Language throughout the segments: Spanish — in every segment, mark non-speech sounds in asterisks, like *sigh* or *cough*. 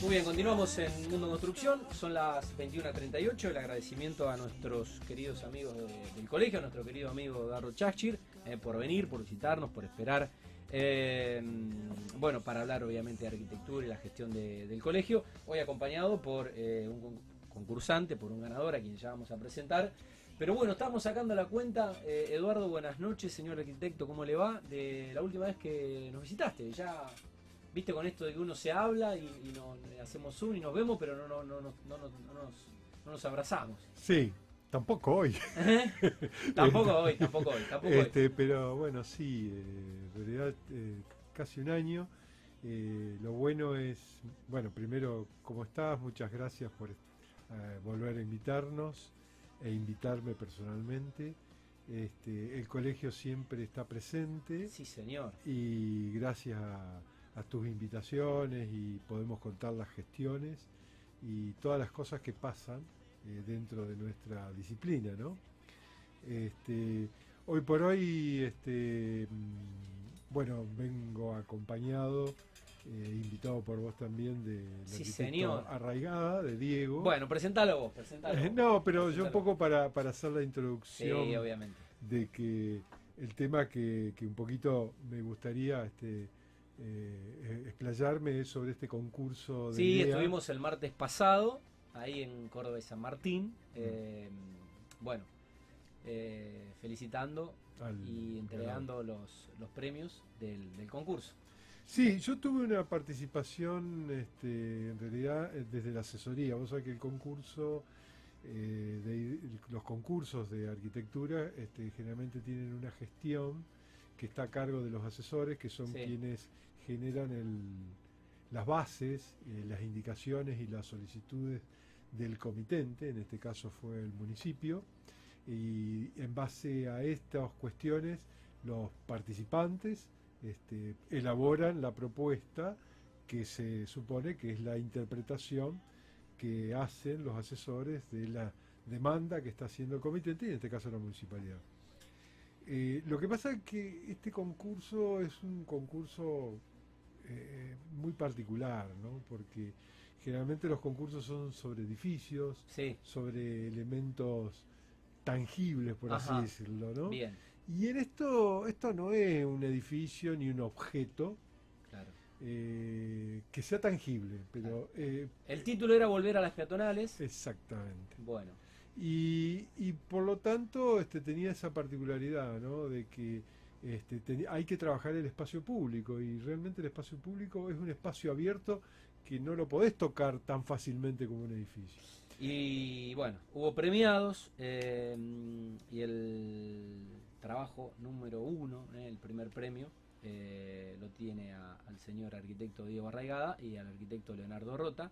Muy bien, continuamos en Mundo Construcción. Son las 21.38. El agradecimiento a nuestros queridos amigos del colegio, a nuestro querido amigo Darro Chachir, eh, por venir, por visitarnos, por esperar. Eh, bueno, para hablar obviamente de arquitectura y la gestión del colegio. Hoy acompañado por eh, un concursante, por un ganador a quien ya vamos a presentar. Pero bueno, estamos sacando la cuenta. Eduardo, buenas noches, señor arquitecto, ¿cómo le va? De la última vez que nos visitaste. Ya viste con esto de que uno se habla y, hacemos Zoom y nos vemos, pero no, no, no, no, no, nos, abrazamos. Sí, *laughs* tampoco hoy. tampoco hoy, tampoco hoy, tampoco este, Pero bueno, sí, eh, en realidad eh, casi un año. Eh, lo bueno es, bueno, primero, ¿cómo estás? Muchas gracias por volver a invitarnos e invitarme personalmente. Este, el colegio siempre está presente. Sí, señor. Y gracias a a tus invitaciones y podemos contar las gestiones y todas las cosas que pasan eh, dentro de nuestra disciplina, ¿no? Este, hoy por hoy, este, mm, bueno, vengo acompañado, eh, invitado por vos también de la arraigada de Diego. Bueno, presentalo vos, presentalo vos. no, pero yo un poco para, para hacer la introducción obviamente. de que el tema que, que un poquito me gustaría este, eh, explayarme sobre este concurso de Sí, estuvimos el martes pasado, ahí en Córdoba y San Martín. Eh, bueno, eh, felicitando y entregando los, los premios del, concurso. Sí, yo tuve una participación, este, en realidad, eh, desde la asesoría. Vos sabés que el concurso, de, los concursos de arquitectura, este, generalmente tienen una gestión que está a cargo de los asesores, que son quienes generan el, las bases, eh, las indicaciones y las solicitudes del comitente, en este caso fue el municipio, y en base a estas cuestiones los participantes este, elaboran la propuesta que se supone que es la interpretación que hacen los asesores de la demanda que está haciendo el comitente y en este caso la municipalidad. Eh, lo que pasa es que este concurso es un concurso eh, muy particular, ¿no? Porque generalmente los concursos son sobre edificios, sobre elementos tangibles, por así decirlo, ¿no? Bien. Y en esto, esto no es un edificio ni un objeto. Eh, que sea tangible, pero... Eh, El título era Volver a las peatonales. Exactamente. Bueno. Y, por lo tanto este, tenía esa particularidad, ¿no? De que este, hay que trabajar el espacio público y realmente el espacio público es un espacio abierto que no lo podés tocar tan fácilmente como un edificio. Y bueno, hubo premiados eh, y el trabajo número uno, eh, el primer premio, eh, lo tiene al señor arquitecto Diego Arraigada y al arquitecto Leonardo Rota.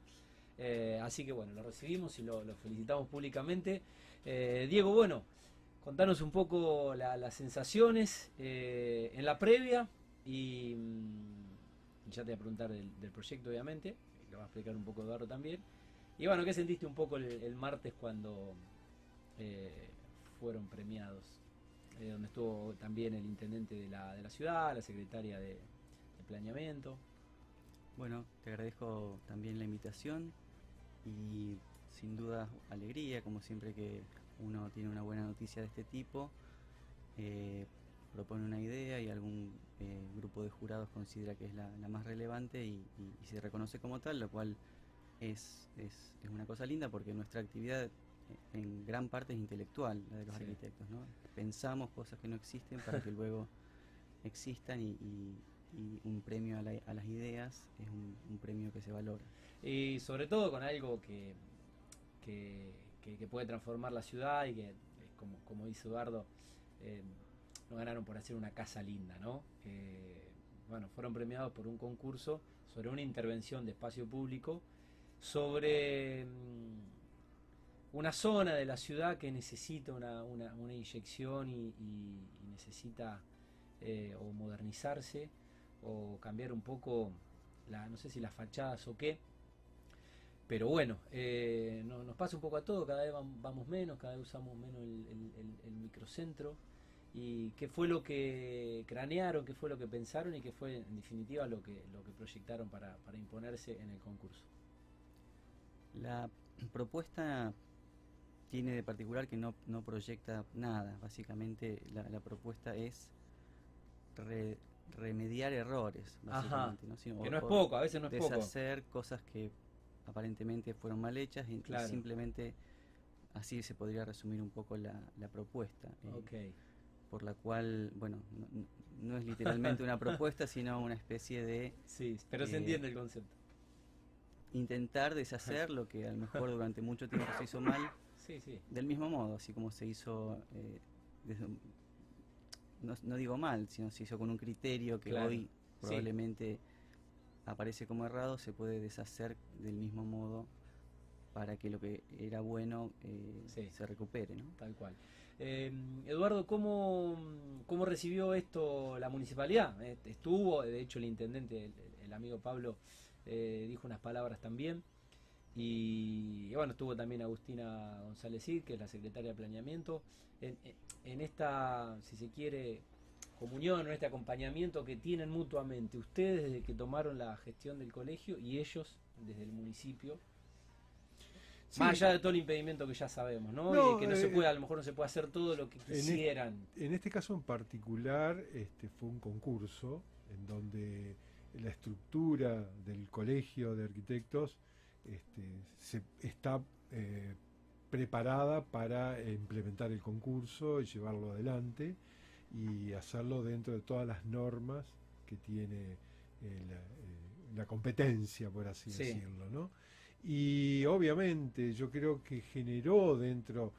Así que bueno, lo recibimos y lo, felicitamos públicamente. Diego, bueno, contanos un poco las sensaciones eh, en la previa mm, y ya te voy a preguntar del, proyecto obviamente, lo va a explicar un poco Eduardo también. Y bueno, ¿qué sentiste un poco el, martes cuando eh, fueron premiados? Eh, donde estuvo también el intendente de la, de la ciudad, la secretaria de planeamiento. Bueno, te agradezco también la invitación y sin duda alegría, como siempre que uno tiene una buena noticia de este tipo, eh, propone una idea y algún eh, grupo de jurados considera que es la, más relevante y, se reconoce como tal, lo cual es, es, una cosa linda porque nuestra actividad en gran parte es intelectual, la de los arquitectos. ¿no? Pensamos cosas que no existen para que luego *laughs* existan y, un premio a, las ideas es un, premio que se valora. Y sobre todo con algo que, que puede transformar la ciudad y que, eh, como, dice Eduardo, eh, no ganaron por hacer una casa linda, ¿no? bueno, fueron premiados por un concurso sobre una intervención de espacio público sobre mm, una zona de la ciudad que necesita una, una, inyección y, necesita eh, o modernizarse o cambiar un poco, la, no sé si las fachadas o qué, pero bueno, eh, nos pasa un poco a todo, cada vez vamos menos, cada vez usamos menos el, microcentro. ¿Y qué fue lo que cranearon, qué fue lo que pensaron y qué fue en definitiva lo que, lo que proyectaron para, imponerse en el concurso? La propuesta tiene de particular que no, no proyecta nada. Básicamente la, la propuesta es re- remediar errores, Ajá. básicamente. ¿no? Sino- Que no es poco, a veces no es poco. deshacer cosas que aparentemente fueron mal hechas y, Claro. simplemente así se podría resumir un poco la, la propuesta. eh. Por la cual, bueno, no, no- no es literalmente una *laughs* propuesta, sino una especie de Sí, pero se Eh, entiende el concepto. intentar deshacer lo que a lo mejor durante mucho tiempo se hizo mal, *laughs* Sí, sí. del mismo modo, así como se hizo, eh, desde un- no, no digo mal, sino se hizo con un criterio que Claro, hoy sí. probablemente aparece como errado, se puede deshacer del mismo modo para que lo que era bueno eh, Sí. se recupere, ¿no? Tal cual. Eh, Eduardo, ¿cómo, ¿cómo recibió esto la municipalidad? Estuvo, de hecho el intendente, el, el amigo Pablo, eh, dijo unas palabras también. Y, y bueno, estuvo también Agustina González Cid, que es la secretaria de Planeamiento, en, en esta, si se quiere, comunión, en este acompañamiento que tienen mutuamente, ustedes desde que tomaron la gestión del colegio y ellos desde el municipio, Sí, más allá de todo el impedimento que ya sabemos, ¿no? y No, de que no eh, se puede, a lo mejor no se puede hacer todo lo que este- quisieran. En este caso en particular este, fue un concurso en donde la estructura del colegio de arquitectos este, se, está eh, preparada para implementar el concurso y llevarlo adelante y hacerlo dentro de todas las normas que tiene eh, la, eh, la competencia, por así Sí. decirlo. ¿no? Y obviamente yo creo que generó dentro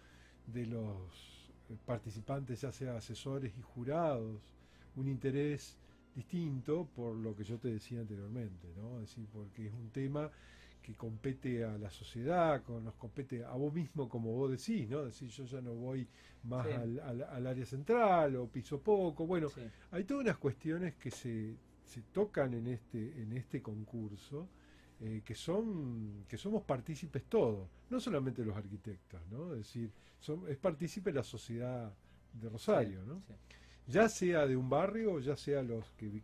de los eh, participantes, ya sea asesores y jurados, un interés distinto por lo que yo te decía anteriormente, ¿no? Es decir, porque es un tema que compete a la sociedad, con, nos compete a vos mismo, como vos decís, ¿no? Decir, yo ya no voy más Sí. al, al- al área central o piso poco. Bueno, Sí. hay todas unas cuestiones que se, se tocan en este, en este concurso, eh, que son, que somos partícipes todos, no solamente los arquitectos, ¿no? Es decir, son- es partícipe la sociedad de Rosario, ¿no? Sí. ya sea de un barrio o ya sea los que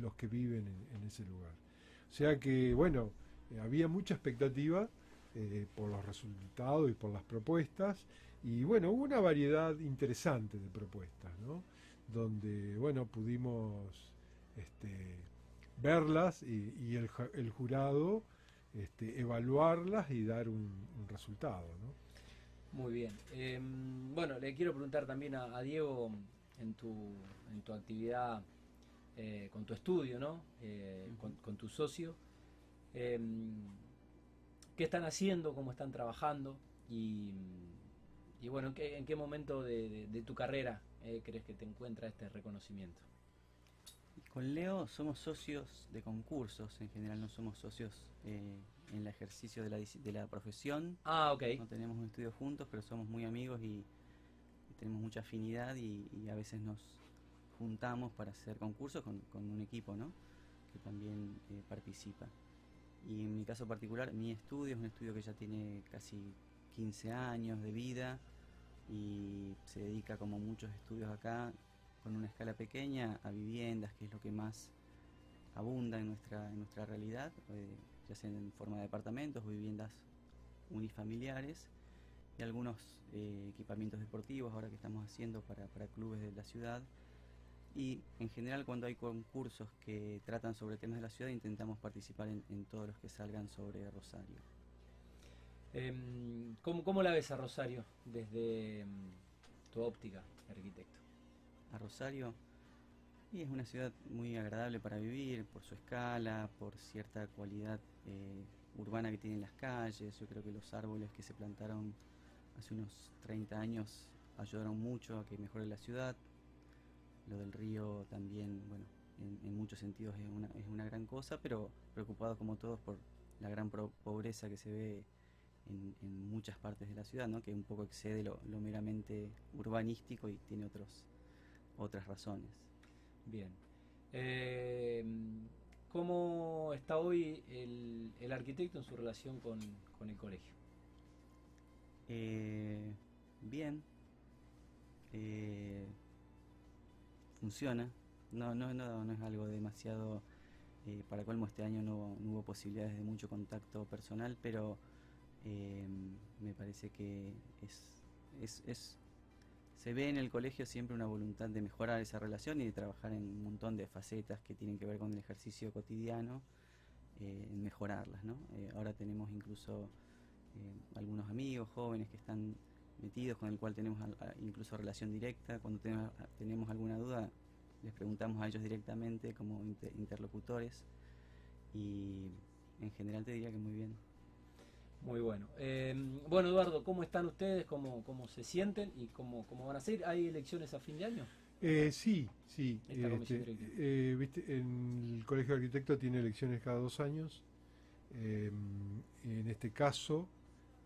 los que viven en, en ese lugar. O sea que, bueno, eh, había mucha expectativa eh, por los resultados y por las propuestas, y bueno, hubo una variedad interesante de propuestas, ¿no? Donde, bueno, pudimos este, verlas y, y el, ju- el jurado este, evaluarlas y dar un, un resultado, ¿no? Muy bien. Eh, bueno, le quiero preguntar también a, a Diego en tu, en tu actividad eh, con tu estudio, ¿no? Eh, con, con tu socio. Eh, ¿Qué están haciendo? ¿Cómo están trabajando? Y, y bueno, ¿en qué, en qué momento de, de- de tu carrera eh, crees que te encuentra este reconocimiento? Con Leo somos socios de concursos, en general no somos socios eh, en el ejercicio de la, dis- de la profesión, Ah, ok. no tenemos un estudio juntos, pero somos muy amigos y, y tenemos mucha afinidad y, y a veces nos juntamos para hacer concursos con, con un equipo, ¿no? Que también eh, participa. Y en mi caso particular, mi estudio es un estudio que ya tiene casi 15 años de vida y se dedica, como muchos estudios acá, con una escala pequeña, a viviendas, que es lo que más abunda en nuestra, en nuestra realidad, eh, ya sea en forma de departamentos o viviendas unifamiliares y algunos eh, equipamientos deportivos ahora que estamos haciendo para clubes de la ciudad. Y en general cuando hay concursos que tratan sobre temas de la ciudad intentamos participar en, en todos los que salgan sobre Rosario. Em, ¿cómo, ¿Cómo la ves a Rosario desde em, tu óptica, de arquitecto? a Rosario. Y es una ciudad muy agradable para vivir por su escala, por cierta cualidad eh, urbana que tienen las calles. Yo creo que los árboles que se plantaron hace unos 30 años ayudaron mucho a que mejore la ciudad. Lo del río también, bueno, en, en muchos sentidos es una, es una gran cosa, pero preocupados como todos por la gran pro- pobreza que se ve en, en muchas partes de la ciudad, ¿no? que un poco excede lo, lo meramente urbanístico y tiene otros otras razones. Bien. Eh, ¿Cómo está hoy el, el arquitecto en su relación con, con el colegio? Eh, bien, eh, funciona, no, no, no, no es algo demasiado, eh, para colmo este año no, no hubo posibilidades de mucho contacto personal, pero Eh, me parece que es, es, es, se ve en el colegio siempre una voluntad de mejorar esa relación y de trabajar en un montón de facetas que tienen que ver con el ejercicio cotidiano, eh, en mejorarlas. ¿no? Eh, ahora tenemos incluso algunos amigos jóvenes que están metidos, con el cual tenemos incluso relación directa. Cuando tenemos, tenemos alguna duda, les preguntamos a ellos directamente como interlocutores y en general te diría que muy bien. Muy bueno. Em, bueno, Eduardo, ¿cómo están ustedes? ¿Cómo, cómo se sienten y cómo, cómo van a ser? ¿Hay elecciones a fin de año? Eh, sí, sí. Este, eh, ¿viste? En el Colegio de Arquitectos tiene elecciones cada dos años. Em, en este caso,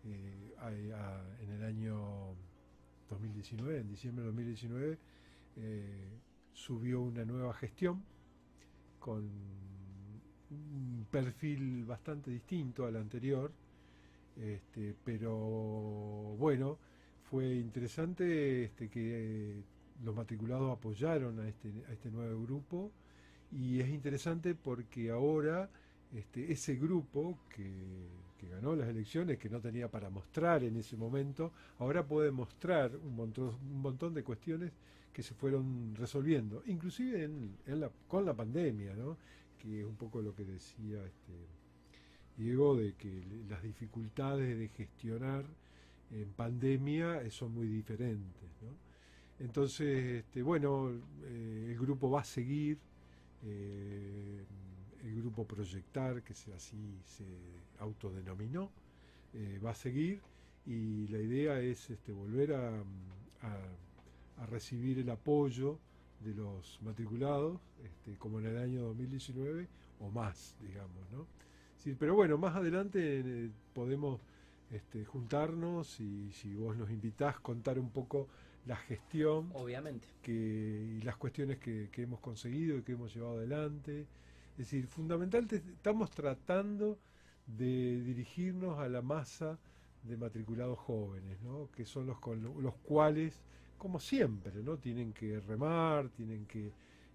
eh, en el año 2019, en diciembre de 2019, subió una nueva gestión con un perfil bastante distinto al anterior, este, pero bueno, fue interesante este, que los matriculados apoyaron este, a este nuevo grupo y es interesante porque ahora este, ese grupo que, ganó las elecciones, que no tenía para mostrar en ese momento, ahora puede mostrar un montón, de cuestiones que se fueron resolviendo, inclusive con la pandemia, que es un poco lo que decía este, Diego, de que las dificultades de gestionar en pandemia son muy diferentes. Entonces, este, bueno, eh, el grupo va a seguir, eh, el grupo Proyectar, que así se autodenominó, eh, va a seguir y la idea es este, volver a, a recibir el apoyo de los matriculados, este, como en el año 2019 o más, digamos, ¿no? Sí, pero bueno, más adelante eh, podemos este, juntarnos y si vos nos invitás, contar un poco la gestión. Obviamente. Que, y las cuestiones que, hemos conseguido y que hemos llevado adelante. Es decir, fundamentalmente estamos tratando de dirigirnos a la masa de matriculados jóvenes, ¿no? que son los los cuales como siempre, ¿no? Tienen que remar, tienen que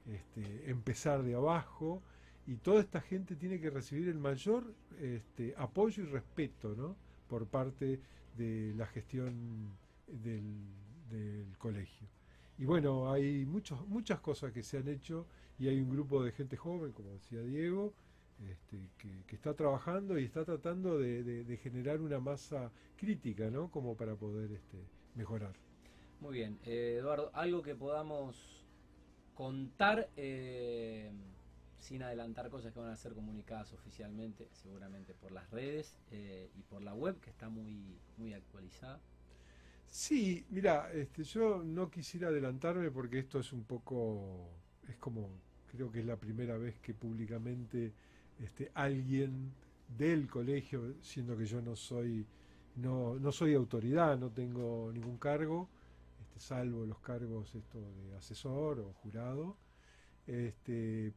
este, empezar de abajo y toda esta gente tiene que recibir el mayor este, apoyo y respeto, ¿no? Por parte de la gestión del, colegio. Y bueno, hay muchos, muchas cosas que se han hecho y hay un grupo de gente joven, como decía Diego, este, que, está trabajando y está tratando de, generar una masa crítica, ¿no? Como para poder este, mejorar. Muy bien, eh, Eduardo, algo que podamos contar eh, sin adelantar cosas que van a ser comunicadas oficialmente, seguramente por las redes eh, y por la web, que está muy, muy actualizada. Sí, mira, este, yo no quisiera adelantarme porque esto es un poco, es como, creo que es la primera vez que públicamente este, alguien del colegio, siendo que yo no soy, no, no soy autoridad, no tengo ningún cargo, salvo los cargos esto de asesor o jurado. Este,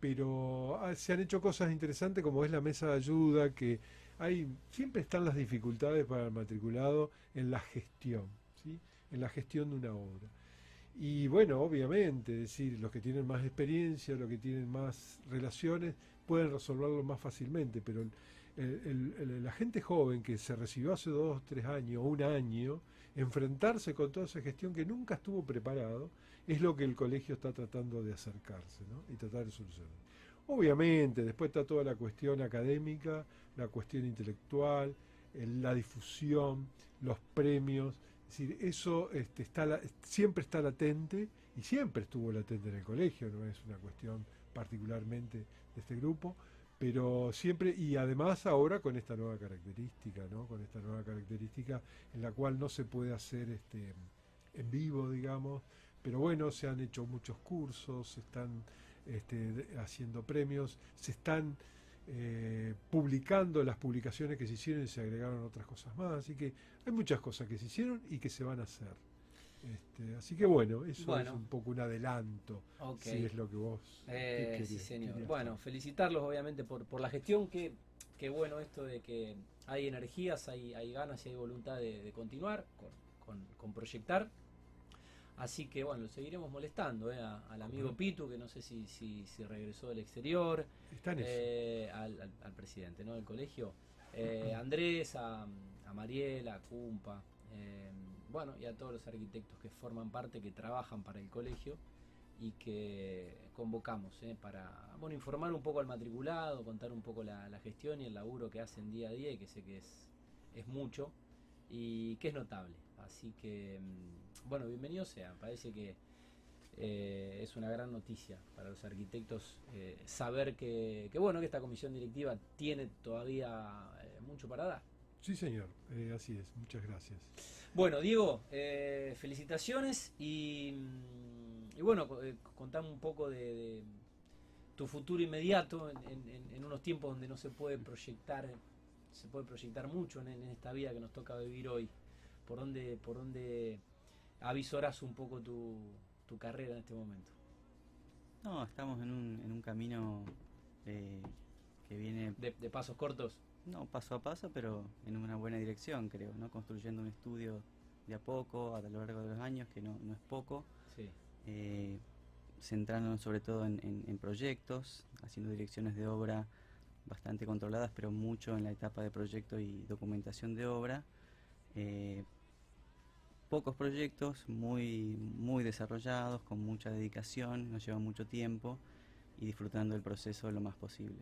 pero ah, se han hecho cosas interesantes como es la mesa de ayuda, que hay siempre están las dificultades para el matriculado en la gestión, ¿sí? en la gestión de una obra. Y bueno, obviamente, decir, los que tienen más experiencia, los que tienen más relaciones, pueden resolverlo más fácilmente, pero la gente joven que se recibió hace dos, tres años, un año, enfrentarse con toda esa gestión que nunca estuvo preparado, es lo que el colegio está tratando de acercarse ¿no? y tratar de solucionar. Obviamente, después está toda la cuestión académica, la cuestión intelectual, la difusión, los premios. Es decir, eso este, está siempre está latente y siempre estuvo latente en el colegio, no es una cuestión particularmente de este grupo pero siempre y además ahora con esta nueva característica, ¿no? Con esta nueva característica en la cual no se puede hacer este en vivo, digamos, pero bueno, se han hecho muchos cursos, están este, haciendo premios, se están eh, publicando las publicaciones que se hicieron y se agregaron otras cosas más, así que hay muchas cosas que se hicieron y que se van a hacer. Este, así que bueno, eso es un poco un adelanto, si es lo que vos eh, Sí, señor. Bueno, felicitarlos obviamente por, por la gestión, que, que bueno esto de que hay energías, hay, hay ganas y hay voluntad de, continuar con, con, proyectar. Así que bueno, lo seguiremos molestando eh, al amigo Pitu, que no sé si, si, si regresó del exterior, eh, al, al, presidente ¿no? del colegio. eh, Andrés, a, a Mariela, a Cumpa, eh, bueno, y a todos los arquitectos que forman parte, que trabajan para el colegio y que convocamos eh, para bueno, informar un poco al matriculado, contar un poco la, la gestión y el laburo que hacen día a día y que sé que es, es mucho y que es notable. Así que, mm, bueno, bienvenido sea. Parece que eh, es una gran noticia para los arquitectos eh, saber que, que, bueno, que esta comisión directiva tiene todavía eh, mucho para dar. Sí, señor, así es. Muchas gracias. Bueno, Diego, felicitaciones y, y bueno, co- contame un poco de, de tu futuro inmediato en, en- en unos tiempos donde no se puede proyectar, se puede proyectar mucho en, en esta vida que nos toca vivir hoy. ¿Por dónde, por dónde avisorás un poco tu, tu carrera en este momento? No, estamos en un, en un camino eh, que viene, De, de pasos cortos. no paso a paso, pero en una buena dirección, creo, ¿no? Construyendo un estudio de a poco, a lo largo de los años, que no, no es poco, Sí, eh, centrándonos sobre todo en, en- en proyectos, haciendo direcciones de obra bastante controladas, pero mucho en la etapa de proyecto y documentación de obra. Eh, pocos proyectos, muy, muy desarrollados, con mucha dedicación, nos lleva mucho tiempo y disfrutando el proceso lo más posible.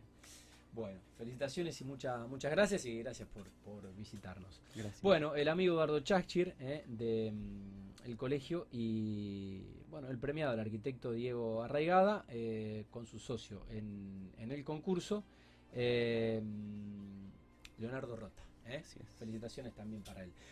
bueno, felicitaciones y muchas muchas gracias y gracias por, por visitarnos. Gracias. Bueno, el amigo Eduardo Chachir eh, de mm, el colegio y bueno, el premiado, el arquitecto Diego Arraigada, eh, con su socio en, en el concurso, eh, mm, Leonardo Rota. eh. Felicitaciones también para él.